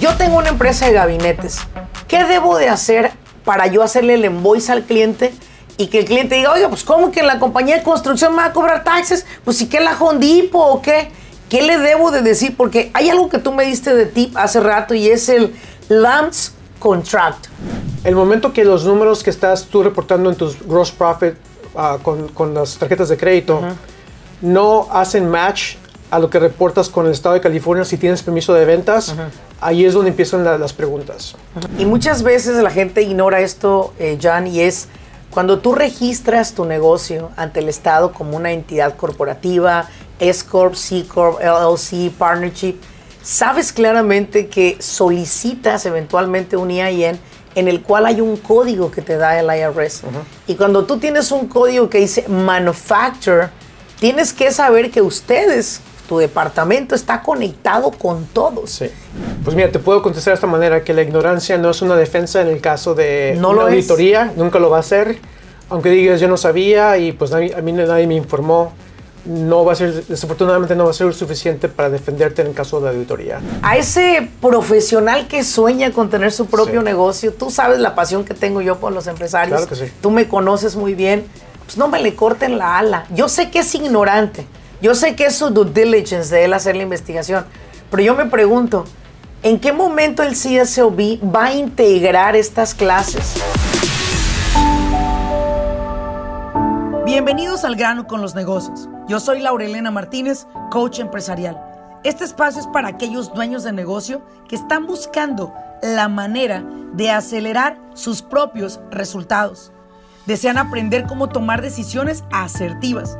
yo tengo una empresa de gabinetes. ¿Qué debo de hacer para yo hacerle el invoice al cliente y que el cliente diga, oiga, pues ¿cómo que la compañía de construcción me va a cobrar taxes? Pues si que la Hondipo o qué. ¿Qué le debo de decir? Porque hay algo que tú me diste de tip hace rato y es el LAMPS Contract. El momento que los números que estás tú reportando en tus gross profit ah, con, con, las tarjetas de crédito no hacen match a lo que reportas con el estado de California si tienes permiso de ventas, ahí es donde empiezan las preguntas. Y muchas veces la gente ignora esto, eh, John, y es cuando tú registras tu negocio ante el Estado como una entidad corporativa, S Corp, C Corp, LLC, Partnership, sabes claramente que solicitas eventualmente un EIN en el cual hay un código que te da el IRS. Y cuando tú tienes un código que dice manufacturer, tienes que saber que ustedes, tu departamento, está conectado con todos. Sí. Pues mira, te puedo contestar de esta manera, que la ignorancia no es una defensa en el caso de no una lo auditoría, nunca lo va a ser. Aunque digas yo no sabía y pues a mí nadie me informó no va a ser, desafortunadamente no va a ser suficiente para defenderte en el caso de auditoría. A ese profesional que sueña con tener su propio negocio, tú sabes la pasión que tengo yo por los empresarios. Claro que sí. Tú me conoces muy bien. Pues no me le corten la ala. Yo sé que es ignorante. Yo sé que es su due diligence de él hacer la investigación. Pero yo me pregunto, ¿en qué momento el CSOB va a integrar estas clases? Bienvenidos al grano con los negocios. Yo soy Laurelena Martínez, coach empresarial. Este espacio es para aquellos dueños de negocio que están buscando la manera de acelerar sus propios resultados. Desean aprender cómo tomar decisiones asertivas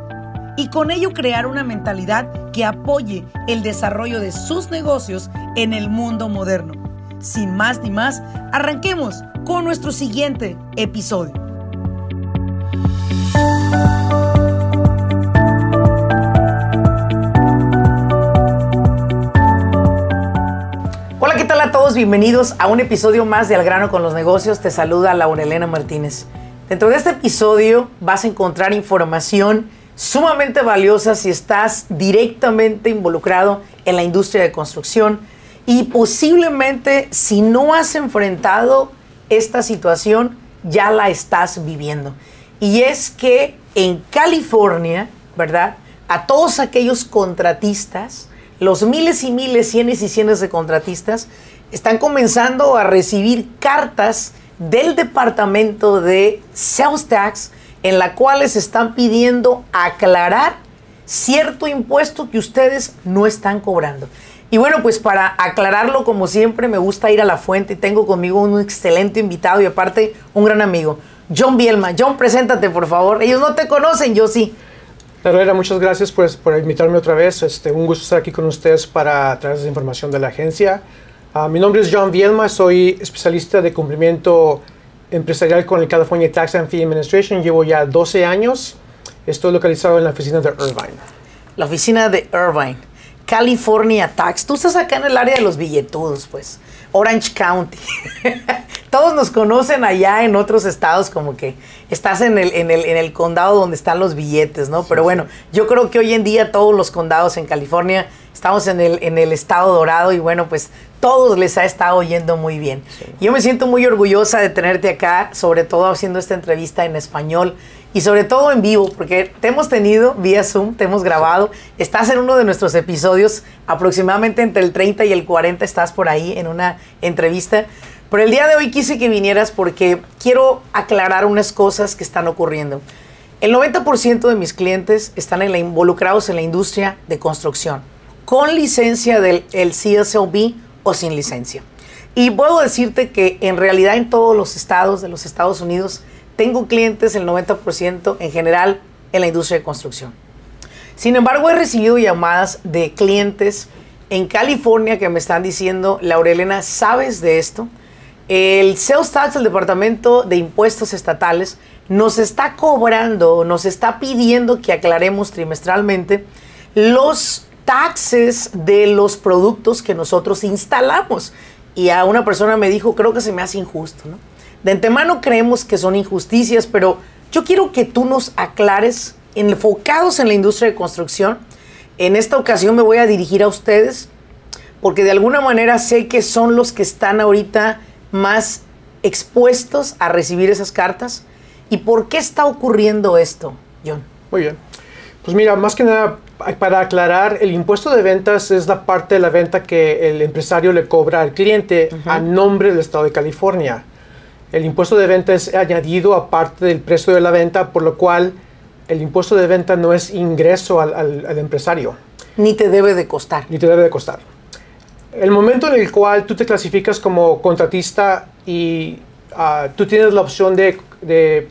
y con ello crear una mentalidad que apoye el desarrollo de sus negocios en el mundo moderno. Sin más ni más, arranquemos con nuestro siguiente episodio. a todos? Bienvenidos a un episodio más de Al grano con los negocios. Te saluda Laurelena Martínez. Dentro de este episodio vas a encontrar información sumamente valiosa si estás directamente involucrado en la industria de construcción y posiblemente si no has enfrentado esta situación ya la estás viviendo. Y es que en California, ¿verdad? A todos aquellos contratistas, los miles y miles, cientos y cientos de contratistas están comenzando a recibir cartas del departamento de Sales Tax en la cuales están pidiendo aclarar cierto impuesto que ustedes no están cobrando. Y bueno, pues para aclararlo, como siempre, me gusta ir a la fuente y tengo conmigo un excelente invitado y aparte un gran amigo, John Bielma. John, preséntate, por favor. Ellos no te conocen, yo sí. Herrera, muchas gracias pues, por invitarme otra vez. Este, un gusto estar aquí con ustedes para traerles información de la agencia. Ah, mi nombre es John Vielma, soy especialista de cumplimiento empresarial con el California Tax and Fee Administration. Llevo ya 12 años. Estoy localizado en la oficina de Irvine. La oficina de Irvine. California Tax. Tú estás acá en el área de los billetudos, pues. Orange County. Todos nos conocen allá en otros estados como que estás en el, en el, condado donde están los billetes, ¿no? Pero bueno, yo creo que hoy en día todos los condados en California estamos en el, en el estado dorado y bueno, pues todos les ha estado yendo muy bien. Yo me siento muy orgullosa de tenerte acá, sobre todo haciendo esta entrevista en español y sobre todo en vivo, porque te hemos tenido vía Zoom, te hemos grabado, estás en uno de nuestros episodios, aproximadamente entre el 30 y el 40 estás por ahí en una entrevista. Pero el día de hoy quise que vinieras porque quiero aclarar unas cosas que están ocurriendo. El 90% de mis clientes están involucrados en la industria de construcción, con licencia del el CSLB o sin licencia. Y puedo decirte que en realidad en todos los estados de los Estados Unidos tengo clientes, el 90% en general, en la industria de construcción. Sin embargo, he recibido llamadas de clientes en California que me están diciendo, Laurelena, ¿sabes de esto? El Sales Tax, el Departamento de Impuestos Estatales, nos está cobrando, nos está pidiendo que aclaremos trimestralmente los taxes de los productos que nosotros instalamos. Y a una persona me dijo, creo que se me hace injusto, ¿no? De antemano creemos que son injusticias, pero yo quiero que tú nos aclares, enfocados en la industria de construcción. En esta ocasión me voy a dirigir a ustedes Porque de alguna manera sé que son los que están ahorita más expuestos a recibir esas cartas. ¿Y por qué está ocurriendo esto, John? Muy bien. Pues mira, más que nada, para aclarar, el impuesto de ventas es la parte de la venta que el empresario le cobra al cliente a nombre del Estado de California. El impuesto de venta es añadido aparte del precio de la venta, por lo cual el impuesto de venta no es ingreso al, al empresario. Ni te debe de costar. Ni te debe de costar. El momento en el cual tú te clasificas como contratista y ah, tú tienes la opción de, de,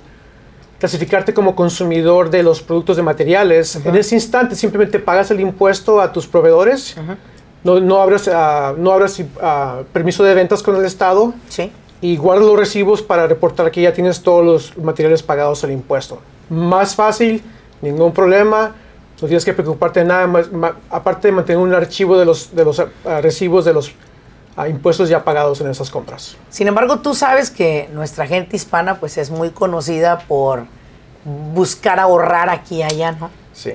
clasificarte como consumidor de los productos de materiales, en ese instante simplemente pagas el impuesto a tus proveedores, no, no abras, uh, no uh, permiso de ventas con el Estado sí. y guardas los recibos para reportar que ya tienes todos los materiales pagados al impuesto. Más fácil, ningún problema no tienes que preocuparte de nada más, aparte de mantener un archivo de los, de los uh, recibos de los uh, impuestos ya pagados en esas compras. Sin embargo, tú sabes que nuestra gente hispana pues es muy conocida por buscar ahorrar aquí y allá, ¿no? Sí.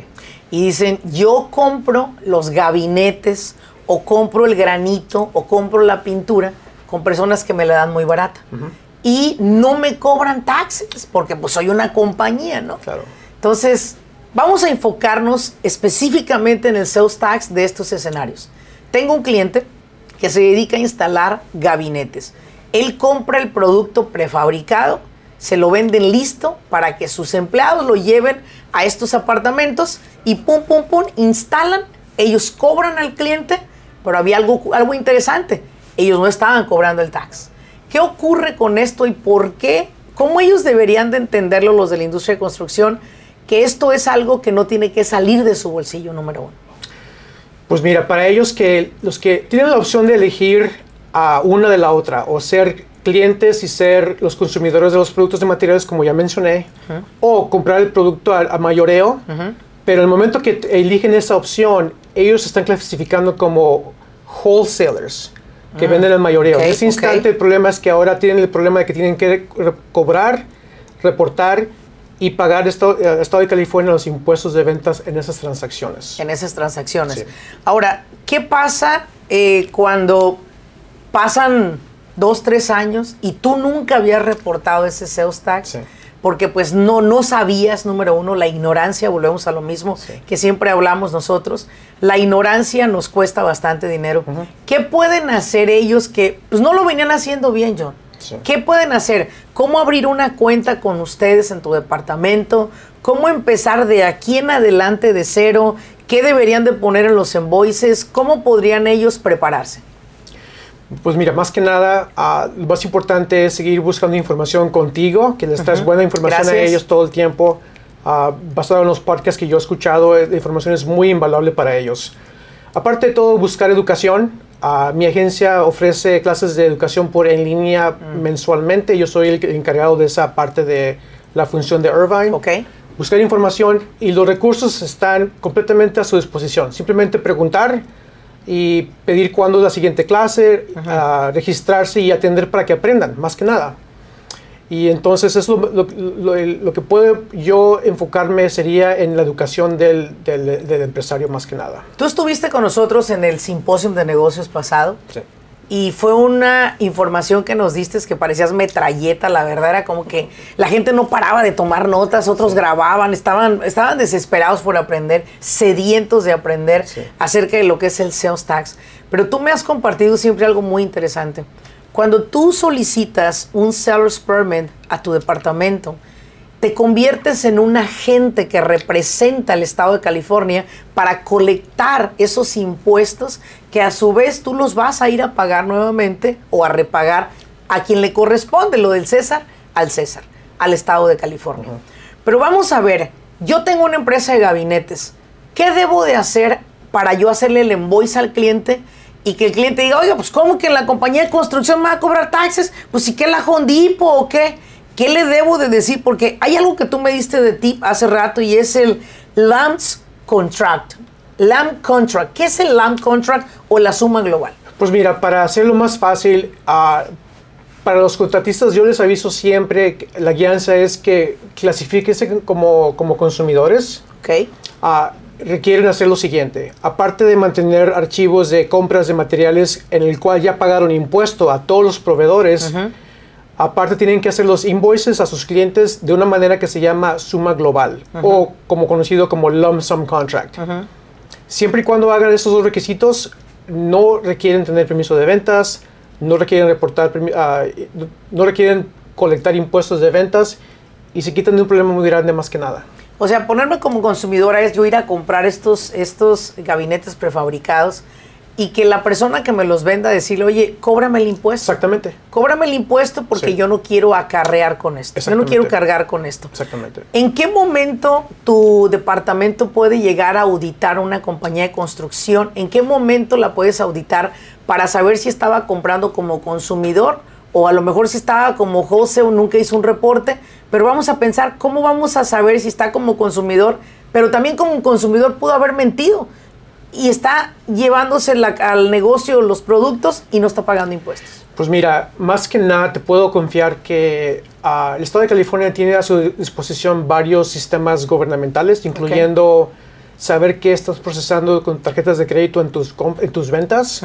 Y dicen, yo compro los gabinetes o compro el granito o compro la pintura con personas que me la dan muy barata. Uh -huh. Y no me cobran taxes porque pues soy una compañía, ¿no? Claro. Entonces, Vamos a enfocarnos específicamente en el sales tax de estos escenarios. Tengo un cliente que se dedica a instalar gabinetes. Él compra el producto prefabricado, se lo venden listo para que sus empleados lo lleven a estos apartamentos y pum, pum, pum, instalan. Ellos cobran al cliente, pero había algo, algo interesante. Ellos no estaban cobrando el tax. ¿Qué ocurre con esto y por qué? ¿Cómo ellos deberían de entenderlo los de la industria de construcción? que esto es algo que no tiene que salir de su bolsillo número uno? Pues mira, para ellos que los que tienen la opción de elegir a una de la otra o ser clientes y ser los consumidores de los productos de materiales como ya mencioné uh -huh. o comprar el producto a, a mayoreo, uh -huh. pero el momento que eligen esa opción, ellos están clasificando como wholesalers que uh -huh. venden al mayoreo. Okay, en ese instante okay. el problema es que ahora tienen el problema de que tienen que cobrar, reportar y pagar Estado, Estado de California los impuestos de ventas en esas transacciones. En esas transacciones. Sí. Ahora, ¿qué pasa eh, cuando pasan dos, tres años y tú nunca habías reportado ese sales tax? Sí. Porque pues no, no sabías, número uno, la ignorancia, volvemos a lo mismo Sí. que siempre hablamos nosotros, la ignorancia nos cuesta bastante dinero. ¿Qué pueden hacer ellos que pues no lo venían haciendo bien, John? Sí. ¿Qué pueden hacer? ¿Cómo abrir una cuenta con ustedes en tu departamento? ¿Cómo empezar de aquí en adelante de cero? ¿Qué deberían de poner en los invoices? ¿Cómo podrían ellos prepararse? Pues mira, más que nada, ah, lo más importante es seguir buscando información contigo, que les traes Ujú. buena información a Gracias. ellos todo el tiempo. Ah, basado en los podcasts que yo he escuchado, eh, la información es muy invaluable para ellos. Aparte de todo, buscar educación. Ah, mi agencia ofrece clases de educación por en línea Mm. mensualmente. Yo soy el encargado de esa parte de la función de Irvine. ¿Ok? Buscar información y los recursos están completamente a su disposición. Simplemente preguntar y pedir cuándo es la siguiente clase, ah, registrarse y atender para que aprendan, más que nada. Y entonces eso lo, lo- lo- lo que puedo yo enfocarme sería en la educación del, del- del empresario más que nada. Tú estuviste con nosotros en el simposio de negocios pasado Sí. y fue una información que nos diste que parecías metralleta, la verdad era como que la gente no paraba de tomar notas, otros grababan, estaban, estaban desesperados por aprender, sedientos de aprender Sí. acerca de lo que es el sales tax. Pero tú me has compartido siempre algo muy interesante. Cuando tú solicitas un seller's permit a tu departamento, te conviertes en un agente que representa al Estado de California para colectar esos impuestos que a su vez tú los vas a ir a pagar nuevamente o a repagar a quien le corresponde, lo del César, al César, al Estado de California. Pero vamos a ver, yo tengo una empresa de gabinetes, ¿qué debo de hacer para yo hacerle el invoice al cliente? Y que el cliente diga, oiga, pues ¿cómo que la compañía de construcción me va a cobrar taxes? Pues si que la Hondipo o qué. ¿Qué le debo de decir? Porque hay algo que tú me diste de tip hace rato y es el LAMPS Contract. LAMP Contract. ¿Qué es el LAMP Contract o la suma global? Pues mira, para hacerlo más fácil, ah, para los contratistas yo les aviso siempre, que la guianza es que clasifíquense como, como consumidores. ¿Ok? Ah, requieren hacer lo siguiente. Aparte de mantener archivos de compras de materiales en el cual ya pagaron impuesto a todos los proveedores, aparte tienen que hacer los invoices a sus clientes de una manera que se llama suma global o como conocido como lump sum contract. Siempre y cuando hagan esos dos requisitos, no requieren tener permiso de ventas, no requieren reportar, ah, no requieren colectar impuestos de ventas y se quitan de un problema muy grande más que nada. O sea, ponerme como consumidora es yo ir a comprar estos, estos gabinetes prefabricados y que la persona que me los venda decirle, oye, cóbrame el impuesto. Exactamente. Cóbrame el impuesto porque yo no quiero acarrear con esto. Yo no quiero cargar con esto. Exactamente. ¿En qué momento tu departamento puede llegar a auditar una compañía de construcción? ¿En qué momento la puedes auditar para saber si estaba comprando como consumidor o a lo mejor si estaba como José o nunca hizo un reporte, pero vamos a pensar cómo vamos a saber si está como consumidor, pero también como consumidor pudo haber mentido y está llevándose al negocio los productos y no está pagando impuestos. Pues mira, más que nada te puedo confiar que ah, el Estado de California tiene a su disposición varios sistemas gubernamentales, incluyendo saber qué estás procesando con tarjetas de crédito en tus, en tus ventas.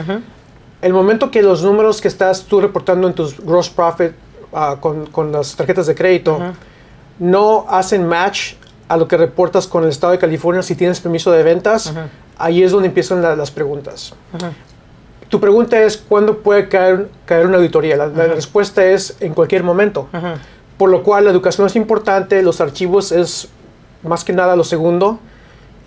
El momento que los números que estás tú reportando en tus gross profit ah, con, con, las tarjetas de crédito no hacen match a lo que reportas con el Estado de California si tienes permiso de ventas, ahí es donde empiezan las preguntas. Tu pregunta es, ¿cuándo puede caer, caer una auditoría? La, respuesta es en cualquier momento. Por lo cual la educación es importante, los archivos es más que nada lo segundo.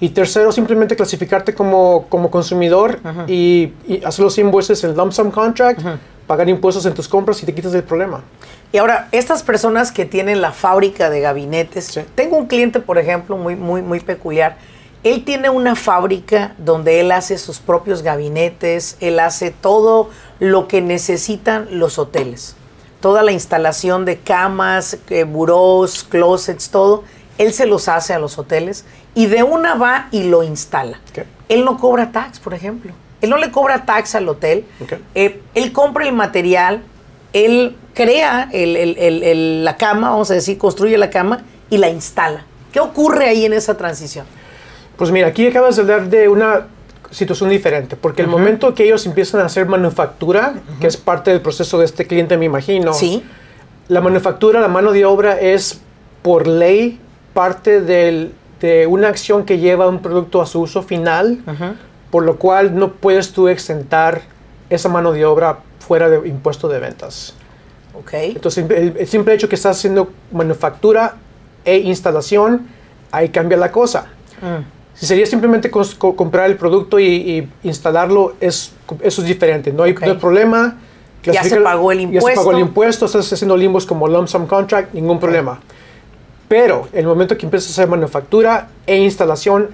Y tercero, simplemente clasificarte como, como consumidor y, hacer los invoices en lump sum contract, pagar impuestos en tus compras y te quitas el problema. Y ahora, estas personas que tienen la fábrica de gabinetes, tengo un cliente, por ejemplo, muy, muy, muy peculiar. Él tiene una fábrica donde él hace sus propios gabinetes, él hace todo lo que necesitan los hoteles. Toda la instalación de camas, eh, burós, closets, todo, él se los hace a los hoteles y de una va y lo instala. Él no cobra tax, por ejemplo. Él no le cobra tax al hotel. Eh, él compra el material, él crea la cama, vamos a decir, construye la cama y la instala. ¿Qué ocurre ahí en esa transición? Pues mira, aquí acabas de hablar de una situación diferente, porque el momento que ellos empiezan a hacer manufactura, que es parte del proceso de este cliente, me imagino, ¿Sí? la manufactura, la mano de obra es por ley parte de una acción que lleva un producto a su uso final, por lo cual no puedes tú exentar esa mano de obra fuera de impuesto de ventas. Okay. Entonces, el, simple hecho que estás haciendo manufactura e instalación, ahí cambia la cosa. Mm. Si sería simplemente comprar el producto y, instalarlo, es, eso es diferente. No hay, problema. Ya se pagó el impuesto. Ya se pagó el impuesto, estás haciendo limbos como lump sum contract, ningún problema. Pero el momento que empiezas a hacer manufactura e instalación,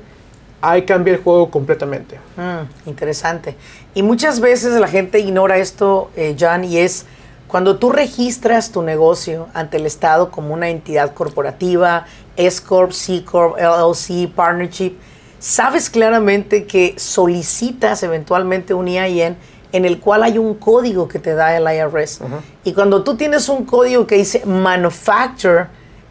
ahí cambia el juego completamente. Mm, interesante. Y muchas veces la gente ignora esto, eh, John, y es cuando tú registras tu negocio ante el Estado como una entidad corporativa, S Corp, C Corp, LLC, Partnership, sabes claramente que solicitas eventualmente un EIN en el cual hay un código que te da el IRS. Y cuando tú tienes un código que dice manufacturer,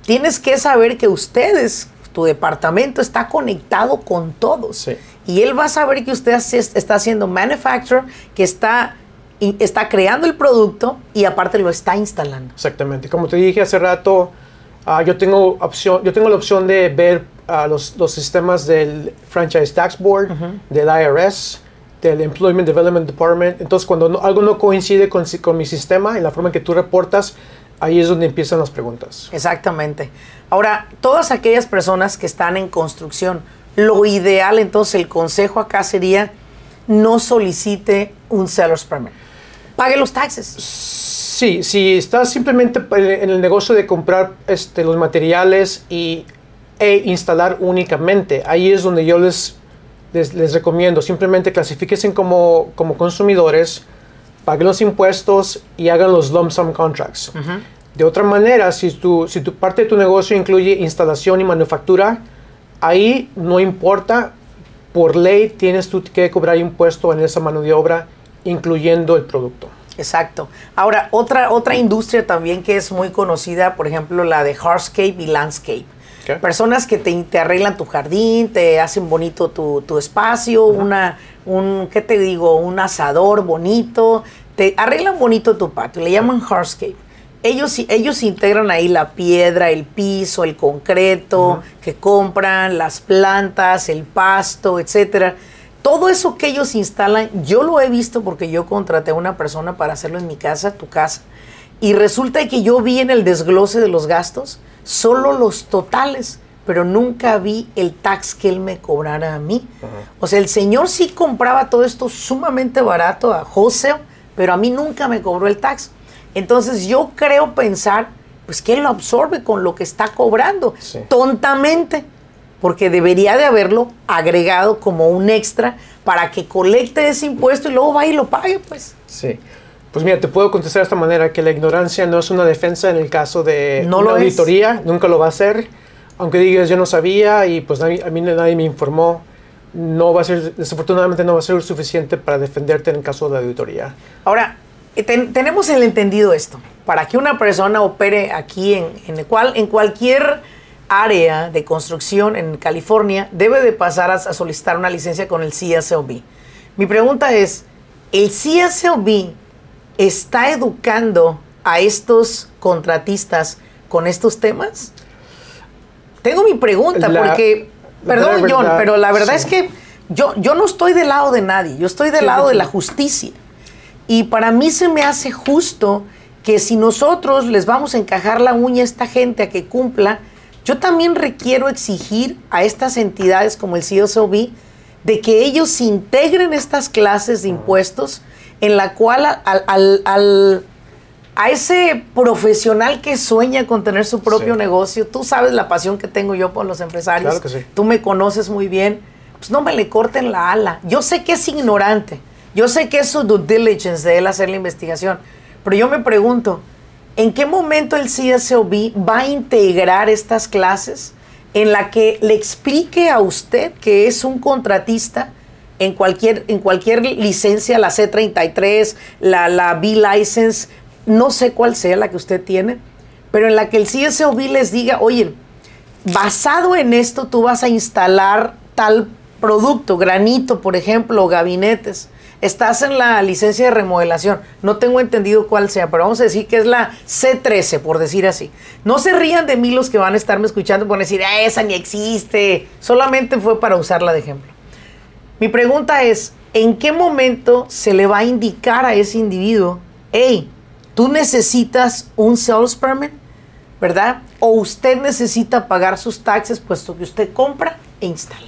tienes que saber que ustedes, tu departamento está conectado con todos. Y él va a saber que usted está haciendo manufacture, que está, está creando el producto y aparte lo está instalando. Exactamente. Como te dije hace rato, ah, yo, tengo opción, yo tengo la opción de ver ah, los, los, sistemas del Franchise Tax Board, del IRS, del Employment Development Department. Entonces, cuando algo no coincide con, con mi sistema, en la forma en que tú reportas, ahí es donde empiezan las preguntas. Exactamente. Ahora, todas aquellas personas que están en construcción, lo ideal, entonces el consejo acá sería no solicite un seller's permit. Pague los taxes. Sí, si estás simplemente en el negocio de comprar este, los materiales y, e instalar únicamente, ahí es donde yo les, les, recomiendo, simplemente clasifiquen como, como consumidores, paguen los impuestos y hagan los lump sum contracts. De otra manera, si tu, si tu parte de tu negocio incluye instalación y manufactura, ahí no importa, por ley tienes tú que cobrar impuesto en esa mano de obra, incluyendo el producto. Exacto. Ahora, otra, otra industria también que es muy conocida, por ejemplo, la de hardscape y landscape. Personas que te, te arreglan tu jardín, te hacen bonito tu, tu espacio, una, un, ¿qué te digo? Un asador bonito, te arreglan bonito tu patio, le llaman hardscape. Ellos, ellos integran ahí la piedra, el piso, el concreto que compran, las plantas, el pasto, etcétera. Todo eso que ellos instalan, yo lo he visto porque yo contraté a una persona para hacerlo en mi casa, tu casa, y resulta que yo vi en el desglose de los gastos solo los totales, pero nunca vi el tax que él me cobrara a mí. O sea, el señor sí compraba todo esto sumamente barato a wholesale, pero a mí nunca me cobró el tax. Entonces yo creo pensar, pues que él lo absorbe con lo que está cobrando, Sí. tontamente, porque debería de haberlo agregado como un extra para que colecte ese impuesto y luego va y lo pague, pues. Sí. Pues mira, te puedo contestar de esta manera, que la ignorancia no es una defensa en el caso de No una lo es. auditoría, nunca lo va a ser. Aunque digas yo no sabía y pues nadie- a mí nadie me informó, no va a ser, desafortunadamente no va a ser suficiente para defenderte en el caso de la auditoría. Ahora, ten- tenemos el entendido esto. Para que una persona opere aquí en, en, el cual, en cualquier área de construcción en California, debe de pasar a, a solicitar una licencia con el CSLB. Mi pregunta es, ¿el CSLB está educando a estos contratistas con estos temas? Tengo mi pregunta La- porque, la perdón verdad- John, pero la verdad sí. es que yo, yo no estoy del lado de nadie, yo estoy del Sí, lado sí, de la justicia. Y para mí se me hace justo que si nosotros les vamos a encajar la uña a esta gente a que cumpla, yo también requiero exigir a estas entidades como el CSOB de que ellos integren estas clases de impuestos en la cual al, al- al- a ese profesional que sueña con tener su propio Sí. negocio, tú sabes la pasión que tengo yo por los empresarios, Claro que sí. tú me conoces muy bien, pues no me le corten la ala. Yo sé que es ignorante, yo sé que es su due diligence de él hacer la investigación, pero yo me pregunto, ¿en qué momento el CSOB va a integrar estas clases en la que le explique a usted que es un contratista en cualquier, en cualquier licencia, la C33, la, la B-License, no sé cuál sea la que usted tiene, pero en la que el CSOB les diga, oye, basado en esto tú vas a instalar tal producto, granito, por ejemplo, o gabinetes. Estás en la licencia de remodelación. No tengo entendido cuál sea, pero vamos a decir que es la C13, por decir así. No se rían de mí los que van a estarme escuchando por decir, "Ah, esa ni existe. Solamente fue para usarla de ejemplo. Mi pregunta es, ¿en qué momento se le va a indicar a ese individuo, hey, tú necesitas un sales permit, ¿verdad? O usted necesita pagar sus taxes puesto que usted compra e instala.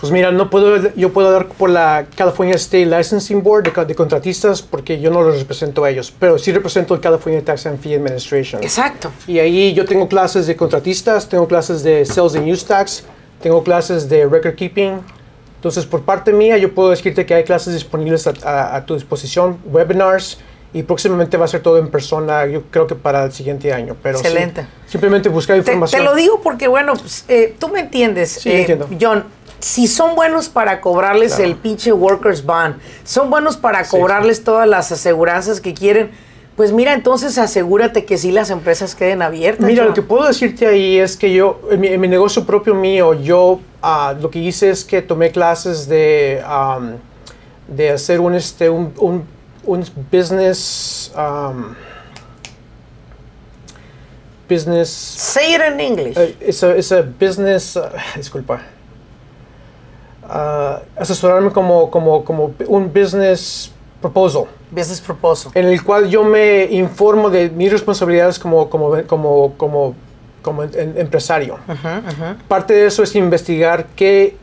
Pues mira, no puedo, yo puedo dar por la California State Licensing Board de, de contratistas porque yo no los represento a ellos, pero sí represento el California Tax and Fee Administration. Exacto. Y ahí yo tengo clases de contratistas, tengo clases de Sales and Use Tax, tengo clases de Record Keeping. Entonces, por parte mía, yo puedo decirte que hay clases disponibles a, a- a tu disposición, webinars, y próximamente va a ser todo en persona, yo creo que para el siguiente año. Pero sí, Excelente. simplemente buscar información. te lo digo porque, bueno, pues, eh, tú me entiendes, Sí, eh, entiendo. John. Si son buenos para cobrarles Claro. el pinche workers bond, son buenos para Sí, cobrarles todas las aseguranzas que quieren, pues mira, entonces asegúrate que sí las empresas queden abiertas. Mira, lo que puedo decirte ahí es que yo, en mi, en mi negocio propio mío, yo ah, lo que hice es que tomé clases de, de hacer un, este, un, un, un business, business, Say it in English. eh, it's a, it's a business, ah, disculpa, Ah, asesorarme como, como, como un business proposal Business proposal. en el cual yo me informo de mis responsabilidades como, como, como, como, como en- en- empresario. Parte de eso es investigar qué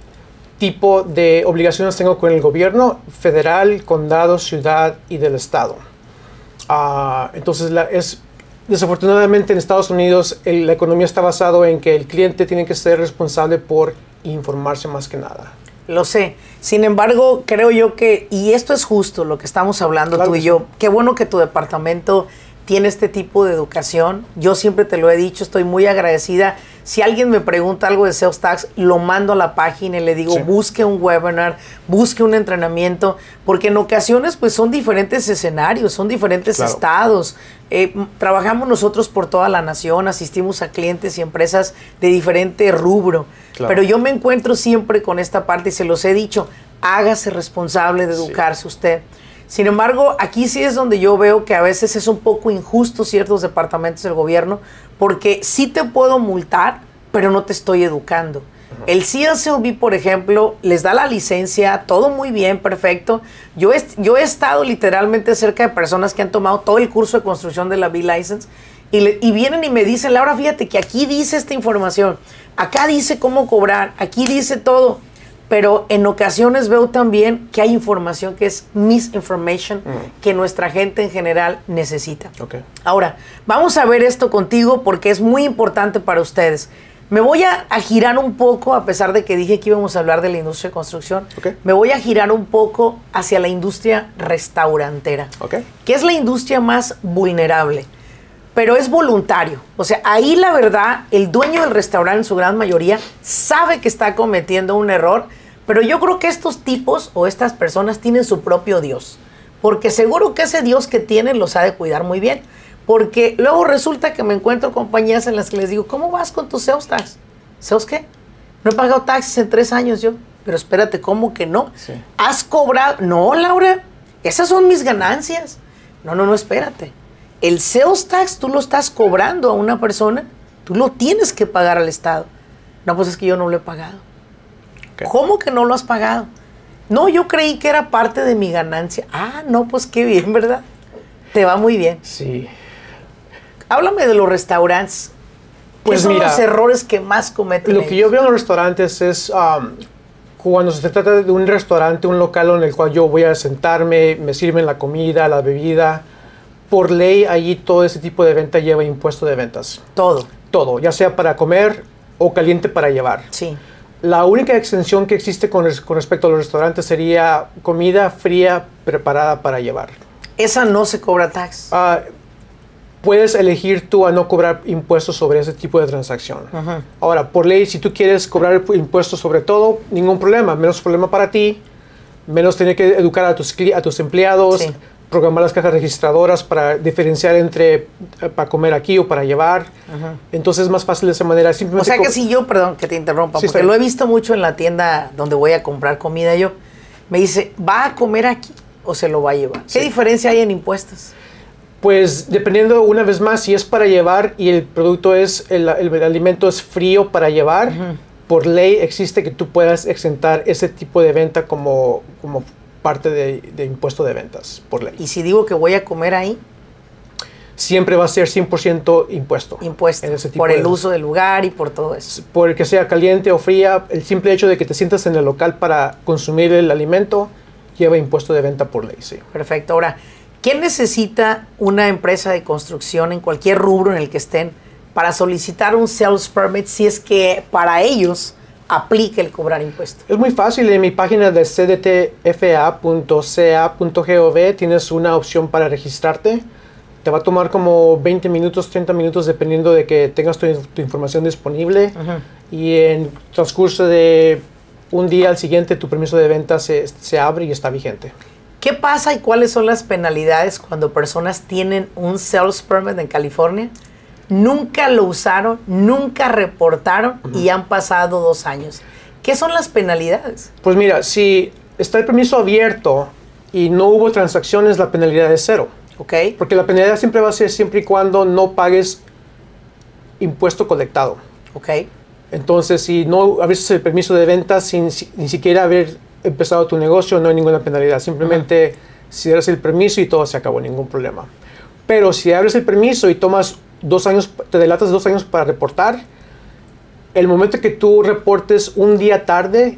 tipo de obligaciones tengo con el gobierno federal, condado, ciudad y del estado. Ah, entonces, la- es, desafortunadamente en Estados Unidos el- la economía está basada en que el cliente tiene que ser responsable por informarse más que nada. Lo sé. Sin embargo, creo yo que, y esto es justo lo que estamos hablando Claro tú y yo, qué bueno que tu departamento tiene este tipo de educación. Yo siempre te lo he dicho, estoy muy agradecida. Si alguien me pregunta algo de sales tax, lo mando a la página y le digo, Sí. busque un webinar, busque un entrenamiento, porque en ocasiones pues son diferentes escenarios, son diferentes Claro. estados. Eh, trabajamos nosotros por toda la nación, asistimos a clientes y empresas de diferente rubro. Claro. Pero yo me encuentro siempre con esta parte y se los he dicho, hágase responsable de Sí. educarse usted. Sin embargo, aquí sí es donde yo veo que a veces es un poco injusto ciertos departamentos del gobierno, porque sí te puedo multar, pero no te estoy educando. El CLCOB, por ejemplo, les da la licencia, todo muy bien, perfecto. Yo he, yo he estado literalmente cerca de personas que han tomado todo el curso de construcción de la B-License y, le- y vienen y me dicen, Laura, fíjate que aquí dice esta información, acá dice cómo cobrar, aquí dice todo pero en ocasiones veo también que hay información que es misinformation que nuestra gente en general necesita. Ok. Ahora, vamos a ver esto contigo porque es muy importante para ustedes. Me voy a, a girar un poco, a pesar de que dije que íbamos a hablar de la industria de construcción, Ok. me voy a girar un poco hacia la industria restaurantera, Ok. que es la industria más vulnerable pero es voluntario. O sea, ahí la verdad, el dueño del restaurante en su gran mayoría sabe que está cometiendo un error, pero yo creo que estos tipos o estas personas tienen su propio Dios, porque seguro que ese Dios que tienen los ha de cuidar muy bien, porque luego resulta que me encuentro compañías en las que les digo, ¿cómo vas con tus sales tax? ¿Sales qué? No he pagado taxes en tres años yo, pero espérate, ¿cómo que no? Sí. ¿Has cobrado? No, Laura, esas son mis ganancias. No, no, no, espérate. El sales tax tú lo estás cobrando a una persona, tú lo tienes que pagar al Estado. No, pues es que yo no lo he pagado. ¿Cómo que no lo has pagado? No, yo creí que era parte de mi ganancia. Ah, no, pues qué bien, ¿verdad? Te va muy bien. Sí. Háblame de los restaurantes. ¿Qué Pues son mira, los errores que más cometen? Lo que yo veo en los restaurantes es um, cuando se trata de un restaurante, un local en el cual yo voy a sentarme, me sirven la comida, la bebida. Por ley, allí todo ese tipo de venta lleva impuesto de ventas. Todo, Todo, ya sea para comer o caliente para llevar. sí. La única exención que existe con, res- con respecto a los restaurantes sería comida fría preparada para llevar. Esa no se cobra tax. Ah, puedes elegir tú a no cobrar impuestos sobre ese tipo de transacción. Ahora, por ley, si tú quieres cobrar impuestos sobre todo, ningún problema, menos problema para ti, menos tener que educar a tus, a tus empleados, Sí. Programar las cajas registradoras para diferenciar entre eh, para comer aquí o para llevar. Entonces es más fácil de esa manera. O sea que si yo, perdón que te interrumpa, Sí, porque lo he visto mucho en la tienda donde voy a comprar comida yo, me dice, ¿va a comer aquí o se lo va a llevar? ¿Qué diferencia hay en impuestos? Pues dependiendo una vez más si es para llevar y el producto es, el, el alimento es frío para llevar, por ley existe que tú puedas exentar ese tipo de venta como, como parte de, de impuesto de ventas, por ley. Y si digo que voy a comer ahí, Siempre va a ser 100% impuesto. impuesto, en ese tipo por de- el uso del lugar y por todo eso. Por el que sea caliente o fría, el simple hecho de que te sientas en el local para consumir el alimento lleva impuesto de venta por ley, sí. Perfecto. Ahora, ¿qué necesita una empresa de construcción en cualquier rubro en el que estén para solicitar un sales permit si es que para ellos aplica el cobrar impuestos? Es muy fácil, en mi página de cdtfa.ca.gov tienes una opción para registrarte. Te va a tomar como 20 minutos, 30 minutos dependiendo de que tengas tu, tu información disponible. Y en transcurso de un día al siguiente tu permiso de venta se, se abre y está vigente. ¿Qué pasa y cuáles son las penalidades cuando personas tienen un sales permit en California? Nunca lo usaron, nunca reportaron y han pasado dos años. ¿Qué son las penalidades? Pues mira, si está el permiso abierto y no hubo transacciones, la penalidad es cero. ¿Ok? Porque la penalidad siempre va a ser siempre y cuando no pagues impuesto colectado. ¿Ok? Entonces, si no abriste el permiso de venta sin si- ni siquiera haber empezado tu negocio, no hay ninguna penalidad. Simplemente si das el permiso y todo se acabó, ningún problema. Pero si abres el permiso y tomas dos años, te delatas dos años para reportar, el momento que tú reportes un día tarde,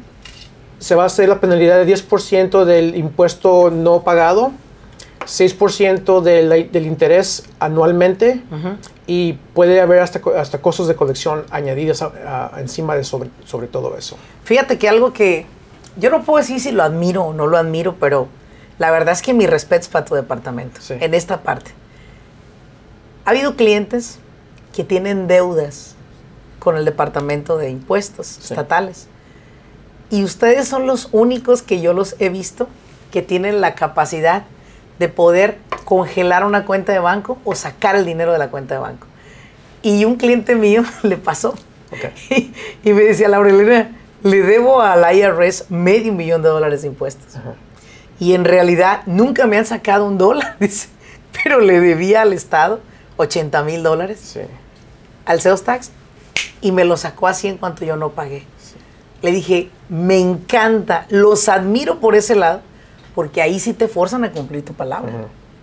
se va a hacer la penalidad de 10% del impuesto no pagado, 6% del, del interés anualmente y puede haber hasta, hasta costos de colección añadidos a- a- encima de sobre, sobre todo eso. Fíjate que algo que yo no puedo decir si lo admiro o no lo admiro, pero la verdad es que mi respeto es para tu departamento Sí. en esta parte. Ha habido clientes que tienen deudas con el Departamento de Impuestos Estatales. Y ustedes son los únicos que yo los he visto que tienen la capacidad de poder congelar una cuenta de banco o sacar el dinero de la cuenta de banco. Y un cliente mío le pasó. Y, me decía, Laurelena, le debo al IRS medio millón de dólares de impuestos. Y en realidad nunca me han sacado un dólar, dice. Pero le debía al Estado 80 mil dólares al sales tax y me lo sacó así en cuanto yo no pagué. Le dije, me encanta, los admiro por ese lado, porque ahí sí te forzan a cumplir tu palabra.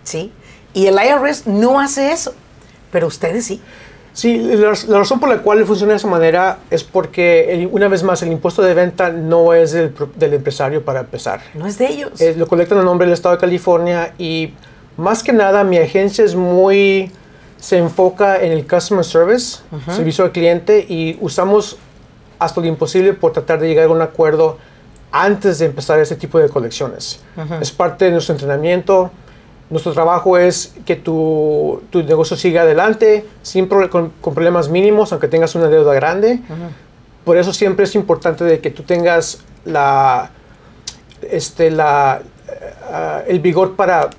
¿Sí? Y el IRS no hace eso, pero ustedes sí. Sí, la, razón por la cual funciona de esa manera es porque, una vez más, el impuesto de venta no es del, empresario para empezar. No es de ellos. lo colectan a nombre del Estado de California y más que nada mi agencia es muy se enfoca en el customer service, servicio al cliente, y usamos hasta lo imposible por tratar de llegar a un acuerdo antes de empezar ese tipo de colecciones. Es parte de nuestro entrenamiento. Nuestro trabajo es que tu, tu negocio siga adelante sin con, problemas mínimos, aunque tengas una deuda grande. Por eso siempre es importante de que tú tengas la, este, la, eh, el vigor para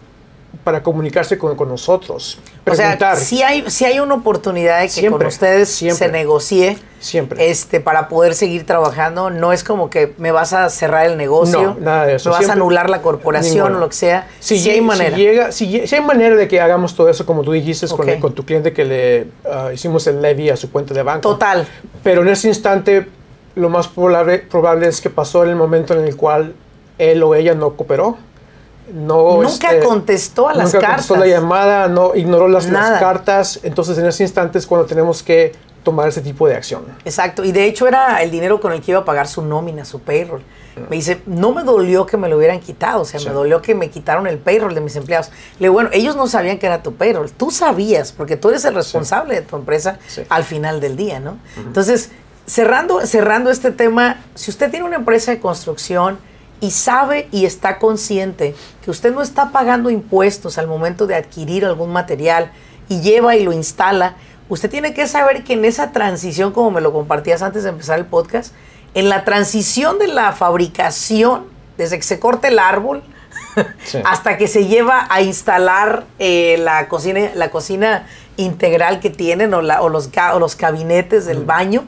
para comunicarse con, con nosotros. Preguntar. O sea, si hay, si hay una oportunidad de que con ustedes se negocie. Siempre. Este, para poder seguir trabajando. No es como que me vas a cerrar el negocio. No, nada de eso. Me vas a anular la corporación o lo que sea. Si, hay manera. Si, llega, si, hay manera de que hagamos todo eso, como tú dijiste, con, con, tu cliente que le ah, hicimos el levy a su cuenta de banco. Total. Pero en ese instante, lo más probable, probable es que pasó en el momento en el cual él o ella no cooperó no nunca este, contestó a las nunca cartas. Contestó la llamada, no ignoró las, cartas. Entonces, en ese instante es cuando tenemos que tomar ese tipo de acción. Exacto. Y de hecho era el dinero con el que iba a pagar su nómina, su payroll. Me dice, no me dolió que me lo hubieran quitado, o sea, me dolió que me quitaron el payroll de mis empleados. Le digo, bueno, ellos no sabían que era tu payroll, tú sabías, porque tú eres el responsable de tu empresa al final del día, ¿no? Entonces, cerrando, cerrando este tema, si usted tiene una empresa de construcción, y sabe y está consciente que usted no está pagando impuestos al momento de adquirir algún material y lleva y lo instala, usted tiene que saber que en esa transición, como me lo compartías antes de empezar el podcast, en la transición de la fabricación, desde que se corta el árbol hasta que se lleva a instalar eh, la, cocina, la cocina integral que tienen o, la, o, los, o los gabinetes del baño,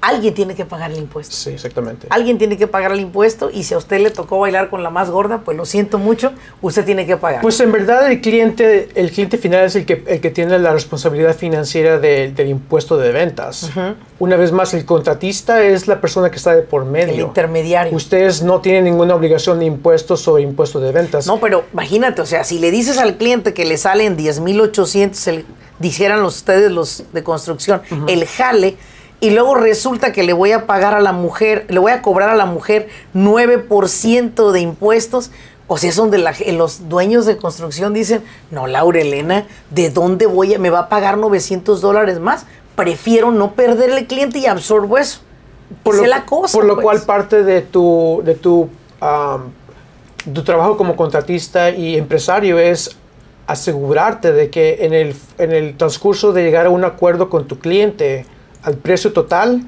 alguien tiene que pagar el impuesto. Sí, exactamente. Alguien tiene que pagar el impuesto y si a usted le tocó bailar con la más gorda, pues lo siento mucho, usted tiene que pagar. Pues en verdad el cliente, el cliente final es el que, el que tiene la responsabilidad financiera del impuesto de ventas. Una vez más, el contratista es la persona que está de por medio. El intermediario. Ustedes no tienen ninguna obligación de impuestos o impuesto de ventas. No, pero imagínate, o sea, si le dices al cliente que le salen 10.800, dijeran ustedes los de construcción, el jale y luego resulta que le voy a pagar a la mujer, le voy a cobrar a la mujer 9% de impuestos. O sea, es donde los dueños de construcción dicen, no, Laura Elena, ¿de dónde voy a, me va a pagar 900 dólares más? Prefiero no perder el cliente y absorbo eso. Por lo, la cosa, por lo pues. cual parte de tu, de tu, tu trabajo como contratista y empresario es asegurarte de que en el, en el transcurso de llegar a un acuerdo con tu cliente, al precio total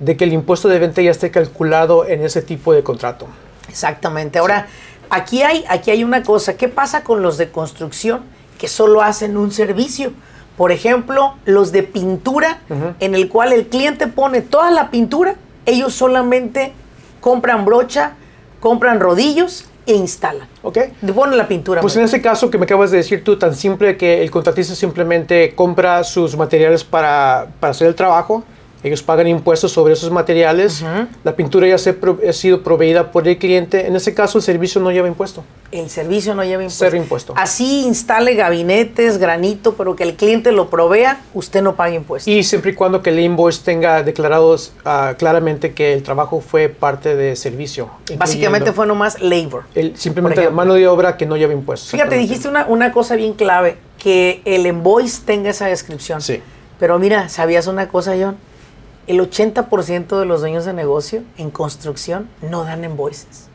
de que el impuesto de venta ya esté calculado en ese tipo de contrato. Exactamente. Ahora, aquí, hay, aquí hay una cosa. ¿Qué pasa con los de construcción que solo hacen un servicio? Por ejemplo, los de pintura, en el cual el cliente pone toda la pintura, ellos solamente compran brocha, compran rodillos e instalan. ¿Ok? Ponen la pintura. Pues en ese caso que me acabas de decir tú, tan simple que el contratista simplemente compra sus materiales para, para hacer el trabajo, ellos pagan impuestos sobre esos materiales. La pintura ya se ha sido proveída por el cliente. En ese caso, el servicio no lleva impuesto. El servicio no lleva impuesto. Cero impuesto. Así instale gabinetes, granito, pero que el cliente lo provea, usted no paga impuesto. Y siempre y cuando que el invoice tenga declarados ah, claramente que el trabajo fue parte de servicio. Básicamente fue nomás labor. El, simplemente mano de obra que no lleva impuestos. Fíjate, dijiste una, una cosa bien clave, que el invoice tenga esa descripción. Sí. Pero mira, ¿sabías una cosa, John? El 80% de los dueños de negocio en construcción no dan invoices.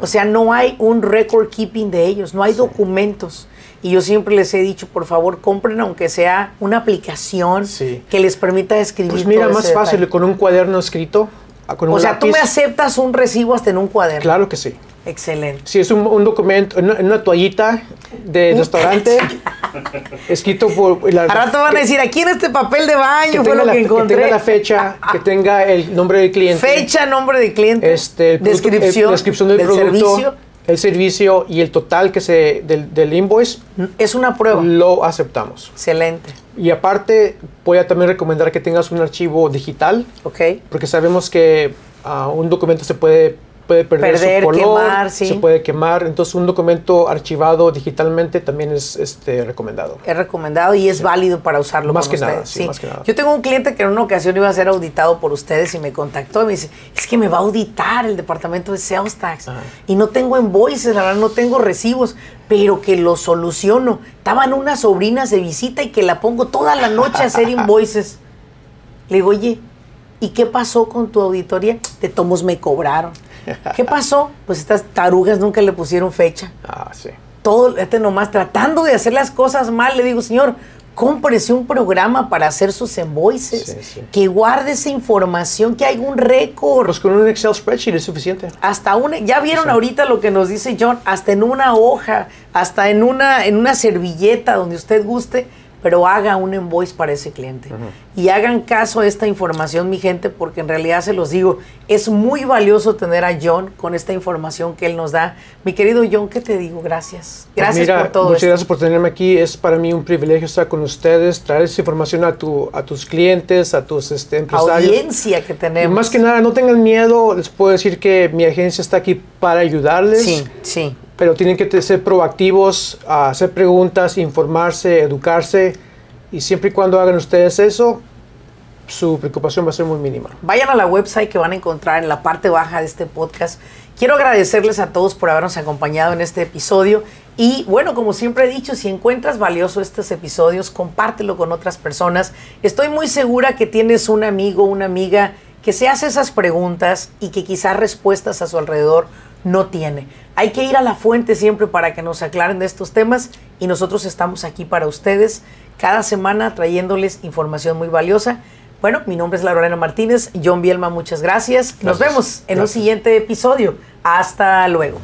O sea, no hay un record keeping de ellos, no hay documentos. Y yo siempre les he dicho, por favor, compren aunque sea una aplicación Sí. que les permita escribir. Pues mira, todo más ese fácil detalle. con un cuaderno escrito. ah, Con un O sea, tú me aceptas un recibo hasta en un cuaderno. Claro que sí. Excelente. Si es un, un documento, en una, toallita de restaurante, escrito por... La, Al rato van a decir, aquí en este papel de que baño fue tenga, lo la, que que encontré. tenga la fecha, que tenga el nombre del cliente. Fecha, nombre de cliente, este, el producto- descripción, descripción del, producto, servicio. el servicio y el total que se, del, del invoice, Es una prueba. lo aceptamos. Excelente. Y aparte, voy a también recomendar que tengas un archivo digital, Ok. porque sabemos que ah, un documento se puede, puede perder, Perder, su color, quemar, sí. se puede quemar, entonces un documento archivado digitalmente también es este, recomendado. Es recomendado y es válido para usarlo Más con que ustedes. nada, sí, más que nada. Yo tengo un cliente que en una ocasión iba a ser auditado por ustedes y me contactó y me dice, es que me va a auditar el departamento de Sales Tax Ajá. y no tengo invoices, la verdad no tengo recibos, pero que lo soluciono. Estaban unas sobrinas de visita y que la pongo toda la noche a hacer invoices. Le digo, oye, ¿y qué pasó con tu auditoría? De tomos me cobraron. ¿Qué pasó? Pues estas tarugas nunca le pusieron fecha Ah, sí. todo este nomás tratando de hacer las cosas mal, le digo, señor, cómprese un programa para hacer sus invoices, Sí, sí. que guarde esa información, que hay un récord. Pues con un Excel spreadsheet es suficiente. hasta una, ya vieron Sí. ahorita lo que nos dice John, hasta en una hoja, hasta en una, en una servilleta donde usted guste, pero haga un invoice para ese cliente. Y hagan caso a esta información, mi gente, porque en realidad se los digo, es muy valioso tener a John con esta información que él nos da. Mi querido John, ¿qué te digo? Gracias. Pues Gracias mira, por todo Muchas esto. gracias por tenerme aquí. Es para mí un privilegio estar con ustedes, traer esa información a, tu, a tus clientes, a tus este, empresarios. audiencia que Y tenemos. más que nada, no tengan miedo. Les puedo decir que mi agencia está aquí para ayudarles. Sí, sí. Pero tienen que ser proactivos, hacer preguntas, informarse, educarse. Y siempre y cuando hagan ustedes eso, su preocupación va a ser muy mínima. Vayan a la website que van a encontrar en la parte baja de este podcast. Quiero agradecerles a todos por habernos acompañado en este episodio. Y bueno, como siempre he dicho, si encuentras valioso estos episodios, compártelo con otras personas. Estoy muy segura que tienes un amigo, una amiga que se hace esas preguntas y que quizás respuestas a su alrededor no tiene. Hay que ir a la fuente siempre para que nos aclaren de estos temas y nosotros estamos aquí para ustedes cada semana trayéndoles información muy valiosa. Bueno, mi nombre es Lorena Martínez, John Bielma, muchas gracias. Nos Gracias. vemos en un siguiente episodio. Hasta luego.